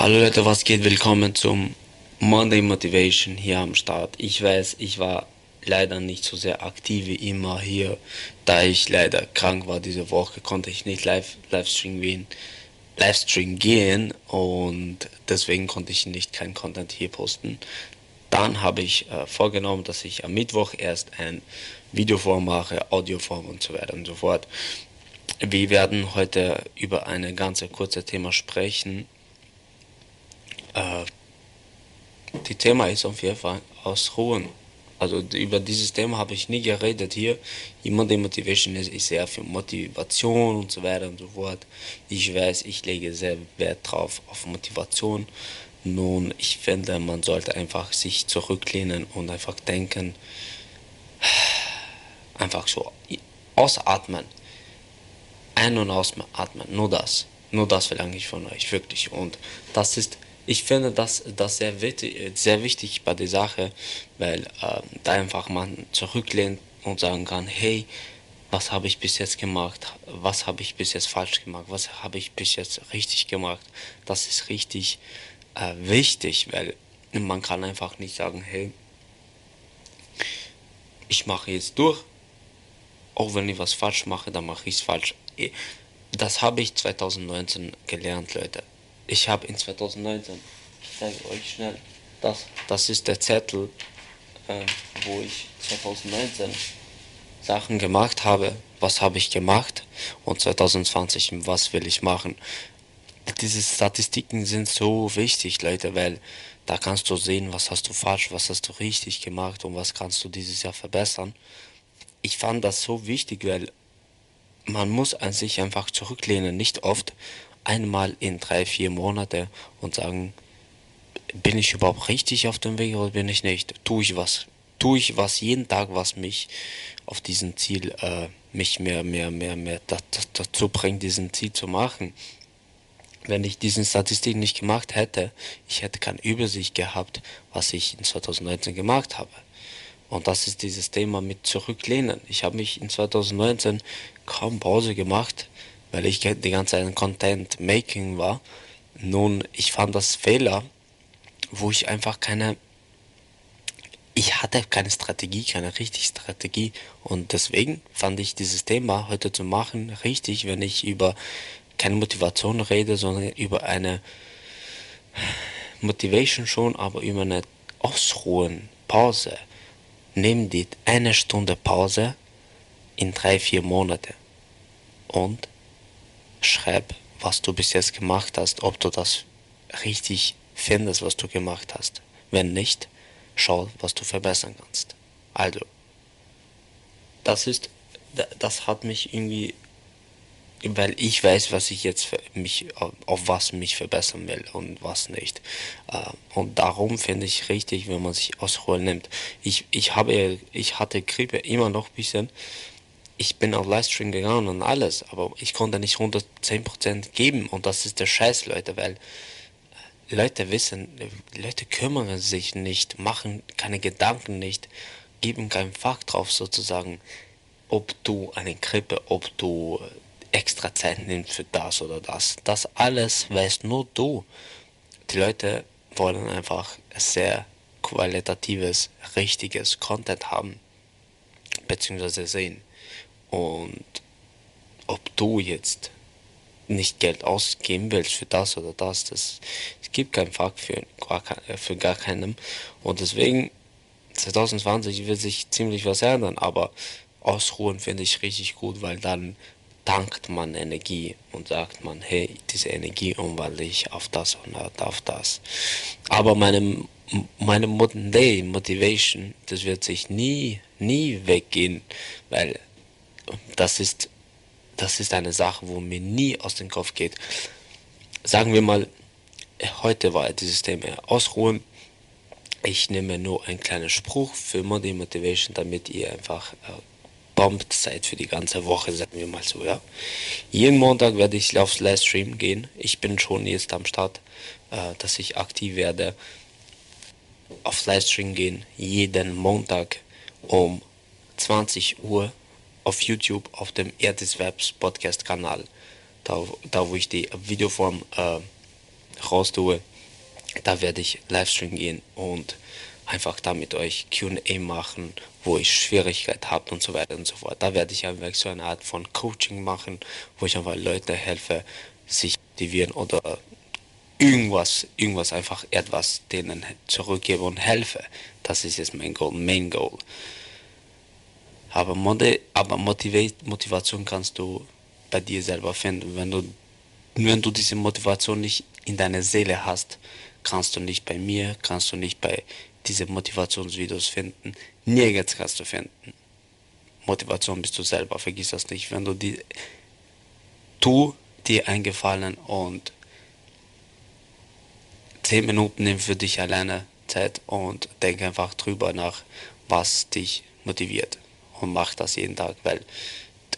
Hallo Leute, was geht? Willkommen zum Monday Motivation hier am Start. Ich weiß, ich war leider nicht so sehr aktiv wie immer hier, da ich leider krank war diese Woche, konnte ich nicht live Livestream gehen, Livestream gehen und deswegen konnte ich nicht kein Content hier posten. Dann habe ich äh, vorgenommen, dass ich am Mittwoch erst ein Videoform mache, Audioform und so weiter und so fort. Wir werden heute über eine ganz kurze Thema sprechen äh, die Thema ist auf jeden Fall ausruhen. Also über dieses Thema habe ich nie geredet hier. Jemand, der Motivation ist, ist sehr für Motivation und so weiter und so fort. Ich weiß, ich lege sehr Wert drauf auf Motivation. Nun, ich finde, man sollte einfach sich zurücklehnen und einfach denken, einfach so ausatmen. Ein- und ausatmen, nur das. Nur das verlange ich von euch, wirklich. Und das ist ich finde das, das sehr, wichtig, sehr wichtig bei der Sache, weil äh, da einfach man zurücklehnt und sagen kann, hey, was habe ich bis jetzt gemacht, was habe ich bis jetzt falsch gemacht, was habe ich bis jetzt richtig gemacht. Das ist richtig äh, wichtig, weil man kann einfach nicht sagen, hey, ich mache jetzt durch, auch wenn ich was falsch mache, dann mache ich es falsch. Das habe ich 2019 gelernt, Leute ich habe in 2019, ich zeige euch schnell, das, das ist der Zettel, äh, wo ich 2019 Sachen gemacht habe, was habe ich gemacht und 2020, was will ich machen. Diese Statistiken sind so wichtig, Leute, weil da kannst du sehen, was hast du falsch, was hast du richtig gemacht und was kannst du dieses Jahr verbessern. Ich fand das so wichtig, weil man muss an sich einfach zurücklehnen, nicht oft einmal in drei, vier Monate und sagen, bin ich überhaupt richtig auf dem Weg oder bin ich nicht? Tue ich was? Tue ich was jeden Tag, was mich auf diesen Ziel, äh, mich mehr, mehr, mehr, mehr dazu bringt, diesen Ziel zu machen? Wenn ich diesen Statistik nicht gemacht hätte, ich hätte keine Übersicht gehabt, was ich in 2019 gemacht habe. Und das ist dieses Thema mit Zurücklehnen. Ich habe mich in 2019 kaum Pause gemacht, weil ich die ganze Zeit Content Making war. Nun, ich fand das Fehler, wo ich einfach keine, ich hatte keine Strategie, keine richtige Strategie und deswegen fand ich dieses Thema heute zu machen richtig, wenn ich über keine Motivation rede, sondern über eine Motivation schon, aber über eine Ausruhen, Pause. Nimm die eine Stunde Pause in drei, vier Monate und schreib, was du bis jetzt gemacht hast, ob du das richtig findest, was du gemacht hast. Wenn nicht, schau, was du verbessern kannst. Also, das ist, das hat mich irgendwie, weil ich weiß, was ich jetzt mich, auf was mich verbessern will und was nicht. Äh, und darum finde ich richtig, wenn man sich Ausruhe nimmt. Ich, ich habe, ich hatte Grippe immer noch ein bisschen ich bin auf Livestream gegangen und alles, aber ich konnte nicht 110% geben und das ist der Scheiß, Leute, weil äh, Leute wissen, Leute kümmern sich nicht, machen keine Gedanken nicht, geben keinen Fakt drauf sozusagen, ob du eine Grippe, ob du extra Zeit nimmst für das oder das. Das alles weißt nur du. Die Leute wollen einfach sehr qualitatives, richtiges Content haben, beziehungsweise sehen. Und ob du jetzt nicht Geld ausgeben willst für das oder das, das es gibt keinen Fakt für, äh, für gar keinem. Und deswegen 2020 wird sich ziemlich was ändern, aber ausruhen finde ich richtig gut, weil dann tankt man Energie und sagt man, hey, diese Energie umwandle ich auf das und auf das. Aber meine, meine Day Motivation, das wird sich nie, nie weggehen, weil das ist, das ist eine Sache, wo mir nie aus dem Kopf geht. Sagen wir mal, heute war dieses Thema ausruhen. Ich nehme nur einen kleinen Spruch für Monday Motivation, damit ihr einfach äh, bombt seid für die ganze Woche, sagen wir mal so, ja. Jeden Montag werde ich aufs Livestream gehen. Ich bin schon jetzt am Start, äh, dass ich aktiv werde. Aufs Livestream gehen, jeden Montag um 20 Uhr auf YouTube auf dem Erdis Webs Podcast Kanal, da, da wo ich die Videoform äh, raus tue, da werde ich Livestream gehen und einfach da mit euch QA machen, wo ich Schwierigkeit habt und so weiter und so fort. Da werde ich einfach so eine Art von Coaching machen, wo ich einfach Leute helfe, sich motivieren oder irgendwas, irgendwas einfach etwas denen zurückgebe und helfe. Das ist jetzt mein Goal, Main Goal. Aber, aber Motivation kannst du bei dir selber finden. Wenn du, wenn du diese Motivation nicht in deiner Seele hast, kannst du nicht bei mir, kannst du nicht bei diese Motivationsvideos finden. Nirgends kannst du finden. Motivation bist du selber, vergiss das nicht. Wenn du die, tu dir eingefallen und 10 Minuten nimm für dich alleine Zeit und denk einfach drüber nach, was dich motiviert. Und mach das jeden Tag, weil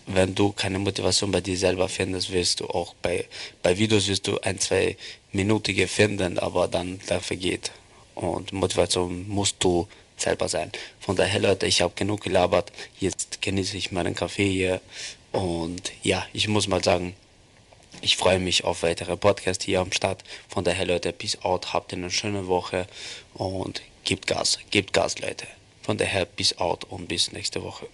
wenn du keine Motivation bei dir selber findest, wirst du auch bei, bei Videos wirst du ein, zwei Minutige finden, aber dann der vergeht. Und Motivation musst du selber sein. Von daher, Leute, ich habe genug gelabert. Jetzt genieße ich meinen Kaffee hier. Und ja, ich muss mal sagen, ich freue mich auf weitere Podcasts hier am Start. Von daher, Leute, peace out, habt eine schöne Woche und gebt Gas, gebt Gas, Leute. Von daher, peace out und bis nächste Woche.